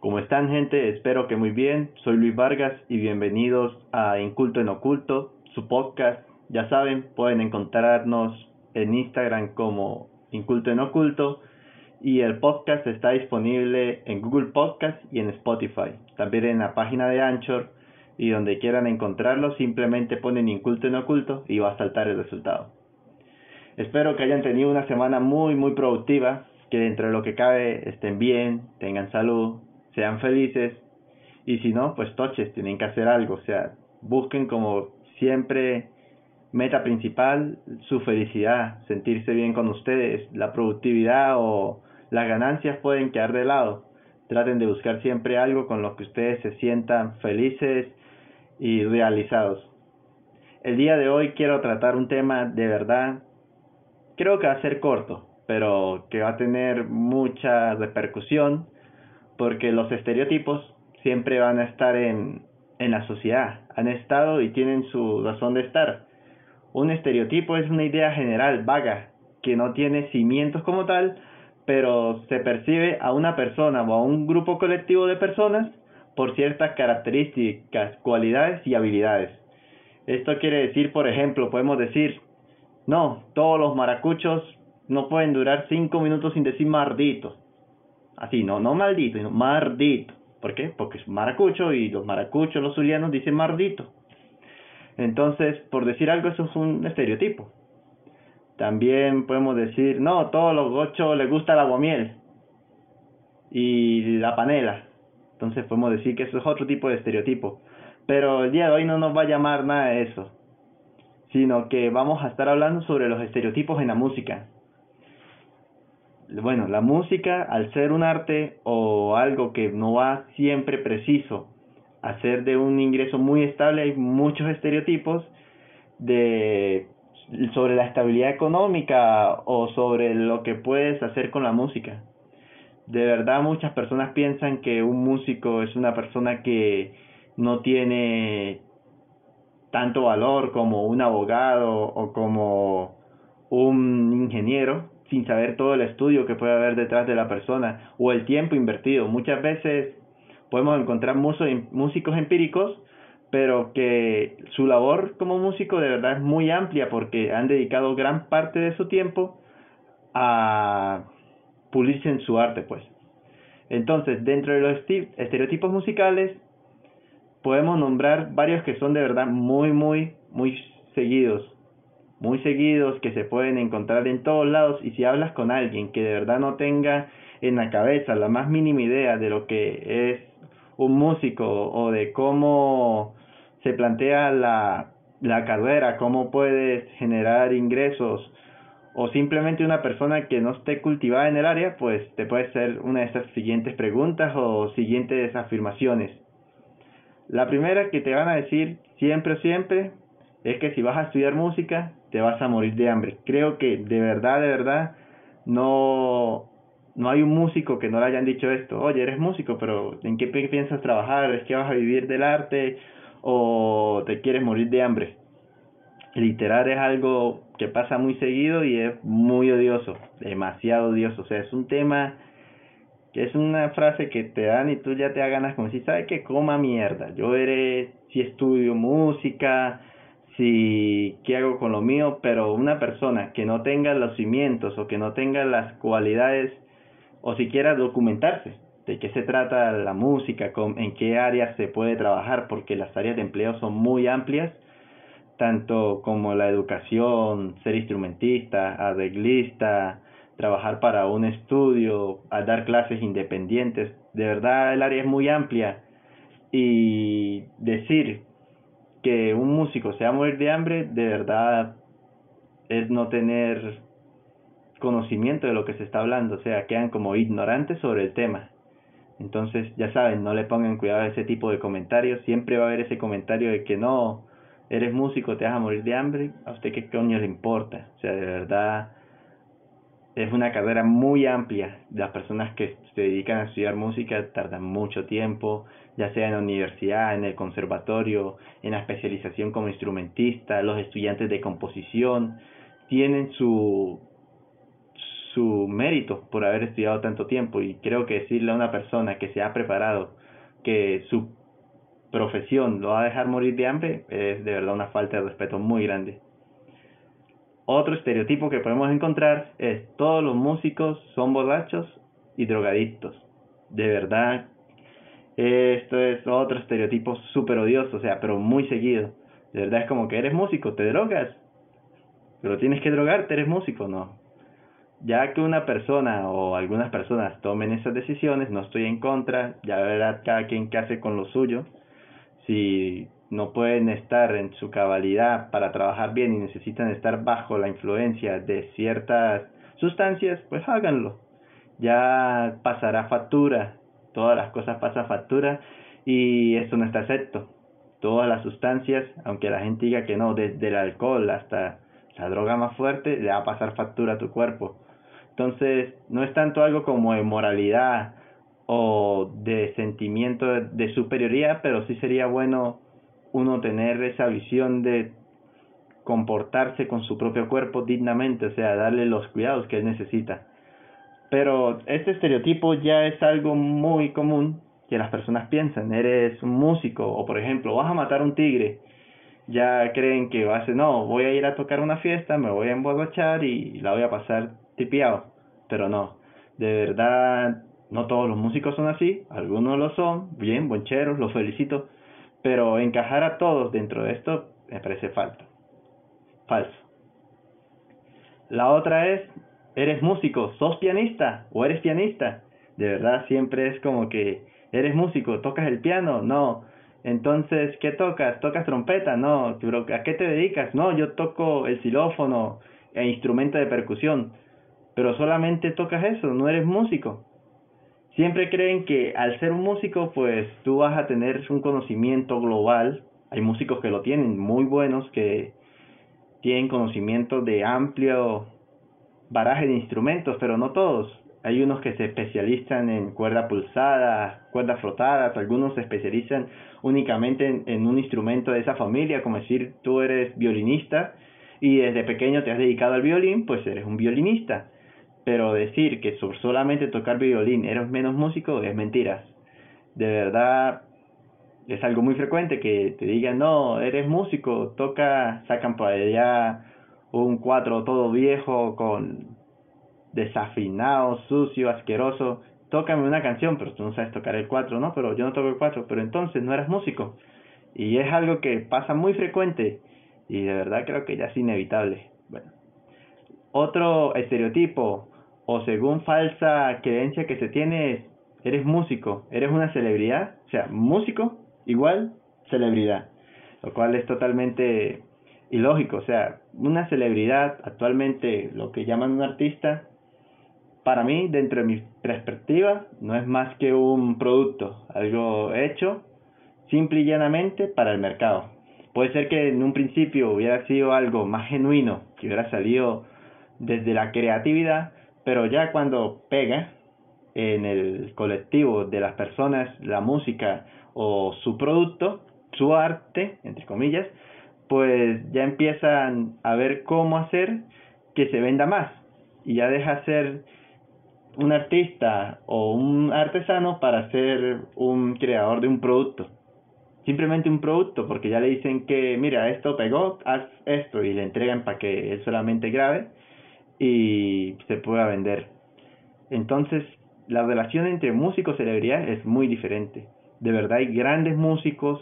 ¿Cómo están gente? Espero que muy bien. Soy Luis Vargas y bienvenidos a Inculto en Oculto, su podcast. Ya saben, pueden encontrarnos en Instagram como Inculto en Oculto y el podcast está disponible en Google Podcast y en Spotify. También en la página de Anchor y donde quieran encontrarlo simplemente ponen Inculto en Oculto y va a saltar el resultado. Espero que hayan tenido una semana muy muy productiva que dentro de lo que cabe estén bien, tengan salud, sean felices. Y si no, pues toches, tienen que hacer algo, o sea, busquen como siempre meta principal su felicidad, sentirse bien con ustedes, la productividad o las ganancias pueden quedar de lado. Traten de buscar siempre algo con lo que ustedes se sientan felices y realizados. El día de hoy quiero tratar un tema de verdad, creo que va a ser corto, pero que va a tener mucha repercusión porque los estereotipos siempre van a estar en, en la sociedad, han estado y tienen su razón de estar. Un estereotipo es una idea general, vaga, que no tiene cimientos como tal, pero se percibe a una persona o a un grupo colectivo de personas por ciertas características, cualidades y habilidades. Esto quiere decir, por ejemplo, podemos decir, no, todos los maracuchos no pueden durar cinco minutos sin decir mardito. Así, no, no maldito, sino mardito. ¿Por qué? Porque es maracucho y los maracuchos, los zulianos dicen mardito. Entonces, por decir algo, eso es un estereotipo. También podemos decir, no, todos los gochos les gusta el aguamiel y la panela. Entonces podemos decir que eso es otro tipo de estereotipo. Pero el día de hoy no nos va a llamar nada de eso, sino que vamos a estar hablando sobre los estereotipos en la música bueno, la música, al ser un arte o algo que no va siempre preciso a ser de un ingreso muy estable, hay muchos estereotipos de sobre la estabilidad económica o sobre lo que puedes hacer con la música. De verdad muchas personas piensan que un músico es una persona que no tiene tanto valor como un abogado o como un ingeniero sin saber todo el estudio que puede haber detrás de la persona o el tiempo invertido. Muchas veces podemos encontrar músicos empíricos, pero que su labor como músico de verdad es muy amplia porque han dedicado gran parte de su tiempo a pulirse en su arte, pues. Entonces, dentro de los estereotipos musicales, podemos nombrar varios que son de verdad muy, muy, muy seguidos muy seguidos que se pueden encontrar en todos lados y si hablas con alguien que de verdad no tenga en la cabeza la más mínima idea de lo que es un músico o de cómo se plantea la, la carrera, cómo puedes generar ingresos o simplemente una persona que no esté cultivada en el área, pues te puede hacer una de estas siguientes preguntas o siguientes afirmaciones. La primera que te van a decir siempre, siempre, es que si vas a estudiar música, te vas a morir de hambre. Creo que de verdad, de verdad, no, no hay un músico que no le hayan dicho esto. Oye, eres músico, pero ¿en qué piensas trabajar? ¿Es que vas a vivir del arte o te quieres morir de hambre? Literal es algo que pasa muy seguido y es muy odioso, demasiado odioso. O sea, es un tema es una frase que te dan y tú ya te da ganas como si, ¿sabes que Coma mierda. Yo eres, si estudio música, si qué hago con lo mío, pero una persona que no tenga los cimientos o que no tenga las cualidades o siquiera documentarse de qué se trata la música, en qué áreas se puede trabajar, porque las áreas de empleo son muy amplias, tanto como la educación, ser instrumentista, arreglista, trabajar para un estudio, a dar clases independientes, de verdad el área es muy amplia. Y decir que un músico sea morir de hambre, de verdad es no tener conocimiento de lo que se está hablando, o sea, quedan como ignorantes sobre el tema. Entonces, ya saben, no le pongan cuidado a ese tipo de comentarios, siempre va a haber ese comentario de que no, eres músico, te vas a morir de hambre, a usted qué coño le importa, o sea, de verdad es una carrera muy amplia. Las personas que se dedican a estudiar música tardan mucho tiempo, ya sea en la universidad, en el conservatorio, en la especialización como instrumentista, los estudiantes de composición, tienen su, su mérito por haber estudiado tanto tiempo y creo que decirle a una persona que se ha preparado que su profesión lo va a dejar morir de hambre es de verdad una falta de respeto muy grande. Otro estereotipo que podemos encontrar es todos los músicos son borrachos y drogadictos. De verdad, esto es otro estereotipo súper odioso, o sea, pero muy seguido. De verdad es como que eres músico, te drogas, pero tienes que drogarte, eres músico, no. Ya que una persona o algunas personas tomen esas decisiones, no estoy en contra, ya verá cada quien qué hace con lo suyo. Si no pueden estar en su cabalidad para trabajar bien y necesitan estar bajo la influencia de ciertas sustancias, pues háganlo. Ya pasará factura, todas las cosas pasan factura y esto no está excepto. Todas las sustancias, aunque la gente diga que no, desde el alcohol hasta la droga más fuerte, le va a pasar factura a tu cuerpo. Entonces, no es tanto algo como de moralidad o de sentimiento de superioridad, pero sí sería bueno uno tener esa visión de comportarse con su propio cuerpo dignamente, o sea, darle los cuidados que él necesita. Pero este estereotipo ya es algo muy común que las personas piensan, eres un músico o por ejemplo, vas a matar un tigre, ya creen que vas a, no, voy a ir a tocar una fiesta, me voy a emborrachar y la voy a pasar tipiado, pero no, de verdad no todos los músicos son así, algunos lo son, bien, boncheros, los felicito, pero encajar a todos dentro de esto me parece falso. Falso. La otra es, eres músico, sos pianista o eres pianista. De verdad siempre es como que, eres músico, tocas el piano, no. Entonces, ¿qué tocas? ¿Tocas trompeta? No. ¿A qué te dedicas? No, yo toco el xilófono e instrumento de percusión. Pero solamente tocas eso, no eres músico siempre creen que al ser un músico, pues tú vas a tener un conocimiento global. Hay músicos que lo tienen, muy buenos, que tienen conocimiento de amplio baraje de instrumentos, pero no todos. Hay unos que se especializan en cuerda pulsada, cuerdas frotadas, algunos se especializan únicamente en, un instrumento de esa familia, como decir, tú eres violinista y desde pequeño te has dedicado al violín, pues eres un violinista pero decir que solamente tocar violín eres menos músico es mentiras. De verdad es algo muy frecuente que te digan, no, eres músico, toca, sacan por allá un cuatro todo viejo con desafinado, sucio, asqueroso, tócame una canción, pero tú no sabes tocar el cuatro, ¿no? Pero yo no toco el cuatro, pero entonces no eras músico. Y es algo que pasa muy frecuente y de verdad creo que ya es inevitable. Bueno, otro estereotipo o según falsa creencia que se tiene es, eres músico, eres una celebridad, o sea, músico igual celebridad, lo cual es totalmente ilógico, o sea, una celebridad actualmente lo que llaman un artista, para mí, dentro de mi perspectiva, no es más que un producto, algo hecho simple y llanamente para el mercado. Puede ser que en un principio hubiera sido algo más genuino, que hubiera salido desde la creatividad, pero ya cuando pega en el colectivo de las personas la música o su producto, su arte, entre comillas, pues ya empiezan a ver cómo hacer que se venda más y ya deja ser un artista o un artesano para ser un creador de un producto. Simplemente un producto, porque ya le dicen que, mira, esto pegó, haz esto y le entregan para que él solamente grabe y se pueda vender. Entonces, la relación entre músico y celebridad es muy diferente. De verdad hay grandes músicos,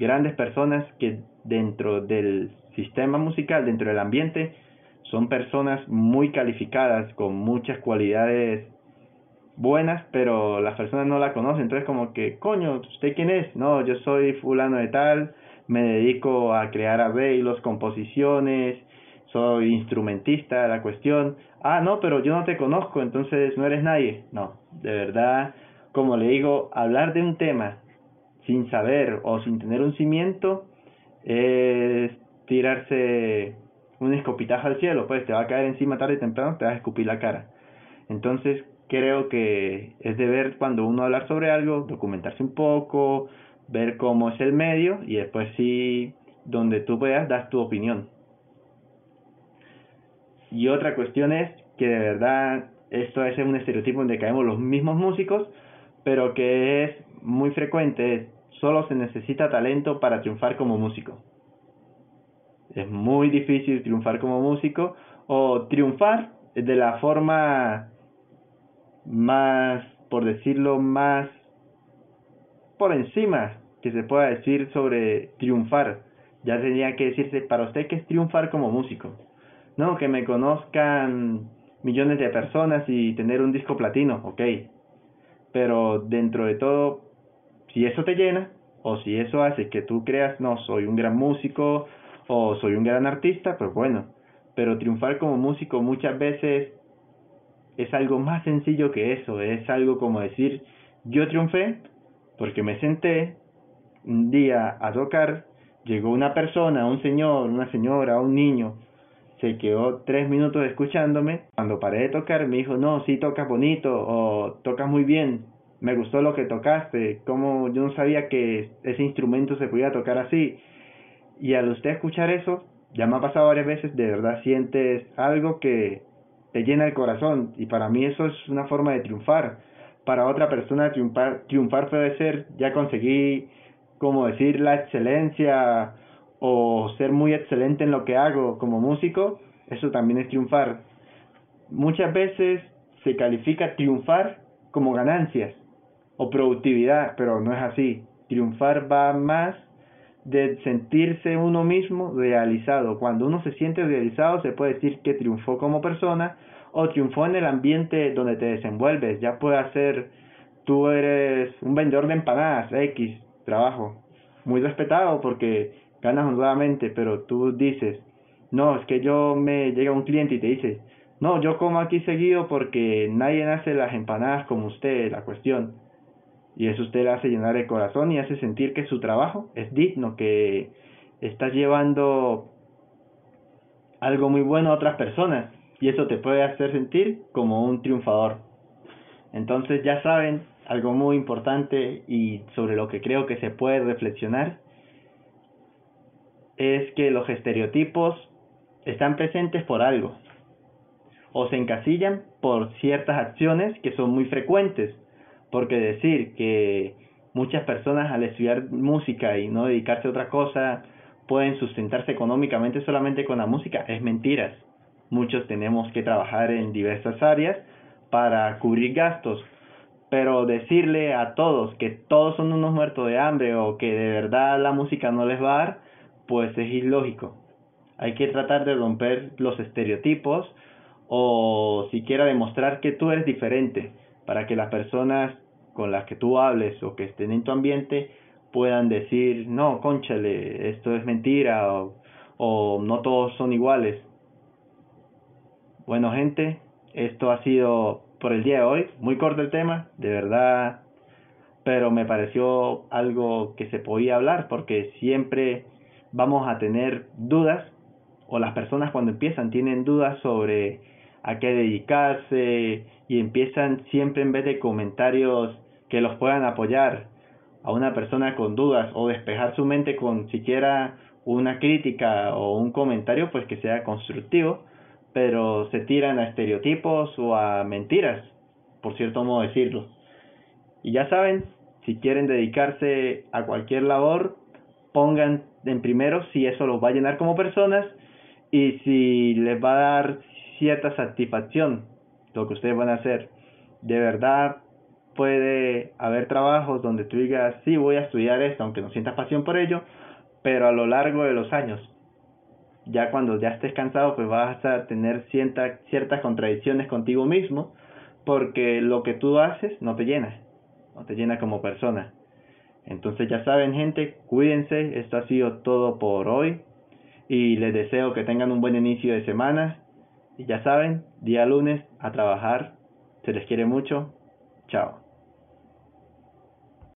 grandes personas que dentro del sistema musical, dentro del ambiente, son personas muy calificadas, con muchas cualidades buenas, pero las personas no la conocen. Entonces, como que, coño, ¿usted quién es? No, yo soy fulano de tal, me dedico a crear arreglos, composiciones, soy instrumentista la cuestión. Ah, no, pero yo no te conozco, entonces no eres nadie. No, de verdad, como le digo, hablar de un tema sin saber o sin tener un cimiento es tirarse un escopitajo al cielo, pues te va a caer encima tarde y temprano, te vas a escupir la cara. Entonces creo que es deber cuando uno hablar sobre algo, documentarse un poco, ver cómo es el medio y después sí, donde tú puedas, das tu opinión. Y otra cuestión es que de verdad esto es un estereotipo donde caemos los mismos músicos, pero que es muy frecuente, solo se necesita talento para triunfar como músico. Es muy difícil triunfar como músico o triunfar de la forma más, por decirlo, más por encima que se pueda decir sobre triunfar. Ya tenía que decirse para usted que es triunfar como músico. No, que me conozcan millones de personas y tener un disco platino, ok. Pero dentro de todo, si eso te llena, o si eso hace que tú creas, no, soy un gran músico, o soy un gran artista, pues bueno. Pero triunfar como músico muchas veces es algo más sencillo que eso, es algo como decir, yo triunfé porque me senté un día a tocar, llegó una persona, un señor, una señora, un niño, se quedó tres minutos escuchándome. Cuando paré de tocar me dijo, no, sí tocas bonito o tocas muy bien, me gustó lo que tocaste, como yo no sabía que ese instrumento se podía tocar así. Y al usted escuchar eso, ya me ha pasado varias veces, de verdad sientes algo que te llena el corazón y para mí eso es una forma de triunfar. Para otra persona triunfar, triunfar puede ser, ya conseguí, como decir, la excelencia o ser muy excelente en lo que hago como músico, eso también es triunfar. Muchas veces se califica triunfar como ganancias o productividad, pero no es así. Triunfar va más de sentirse uno mismo realizado. Cuando uno se siente realizado se puede decir que triunfó como persona o triunfó en el ambiente donde te desenvuelves. Ya puede ser, tú eres un vendedor de empanadas, X, trabajo, muy respetado porque ganas honradamente, pero tú dices, no, es que yo me llega un cliente y te dice, no, yo como aquí seguido porque nadie hace las empanadas como usted, la cuestión. Y eso usted le hace llenar el corazón y hace sentir que su trabajo es digno, que está llevando algo muy bueno a otras personas. Y eso te puede hacer sentir como un triunfador. Entonces ya saben, algo muy importante y sobre lo que creo que se puede reflexionar es que los estereotipos están presentes por algo o se encasillan por ciertas acciones que son muy frecuentes. Porque decir que muchas personas al estudiar música y no dedicarse a otra cosa pueden sustentarse económicamente solamente con la música es mentiras. Muchos tenemos que trabajar en diversas áreas para cubrir gastos. Pero decirle a todos que todos son unos muertos de hambre o que de verdad la música no les va a dar, pues es ilógico. Hay que tratar de romper los estereotipos o siquiera demostrar que tú eres diferente para que las personas con las que tú hables o que estén en tu ambiente puedan decir, no, conchale, esto es mentira o, o no todos son iguales. Bueno, gente, esto ha sido por el día de hoy. Muy corto el tema, de verdad, pero me pareció algo que se podía hablar porque siempre vamos a tener dudas, o las personas cuando empiezan tienen dudas sobre a qué dedicarse y empiezan siempre en vez de comentarios que los puedan apoyar a una persona con dudas o despejar su mente con siquiera una crítica o un comentario pues que sea constructivo, pero se tiran a estereotipos o a mentiras, por cierto modo decirlo. Y ya saben, si quieren dedicarse a cualquier labor, pongan en primero si eso los va a llenar como personas y si les va a dar cierta satisfacción lo que ustedes van a hacer. De verdad puede haber trabajos donde tú digas, sí, voy a estudiar esto, aunque no sientas pasión por ello, pero a lo largo de los años, ya cuando ya estés cansado, pues vas a tener cierta, ciertas contradicciones contigo mismo, porque lo que tú haces no te llena, no te llena como persona. Entonces ya saben gente, cuídense, esto ha sido todo por hoy y les deseo que tengan un buen inicio de semana y ya saben, día lunes a trabajar, se les quiere mucho, chao.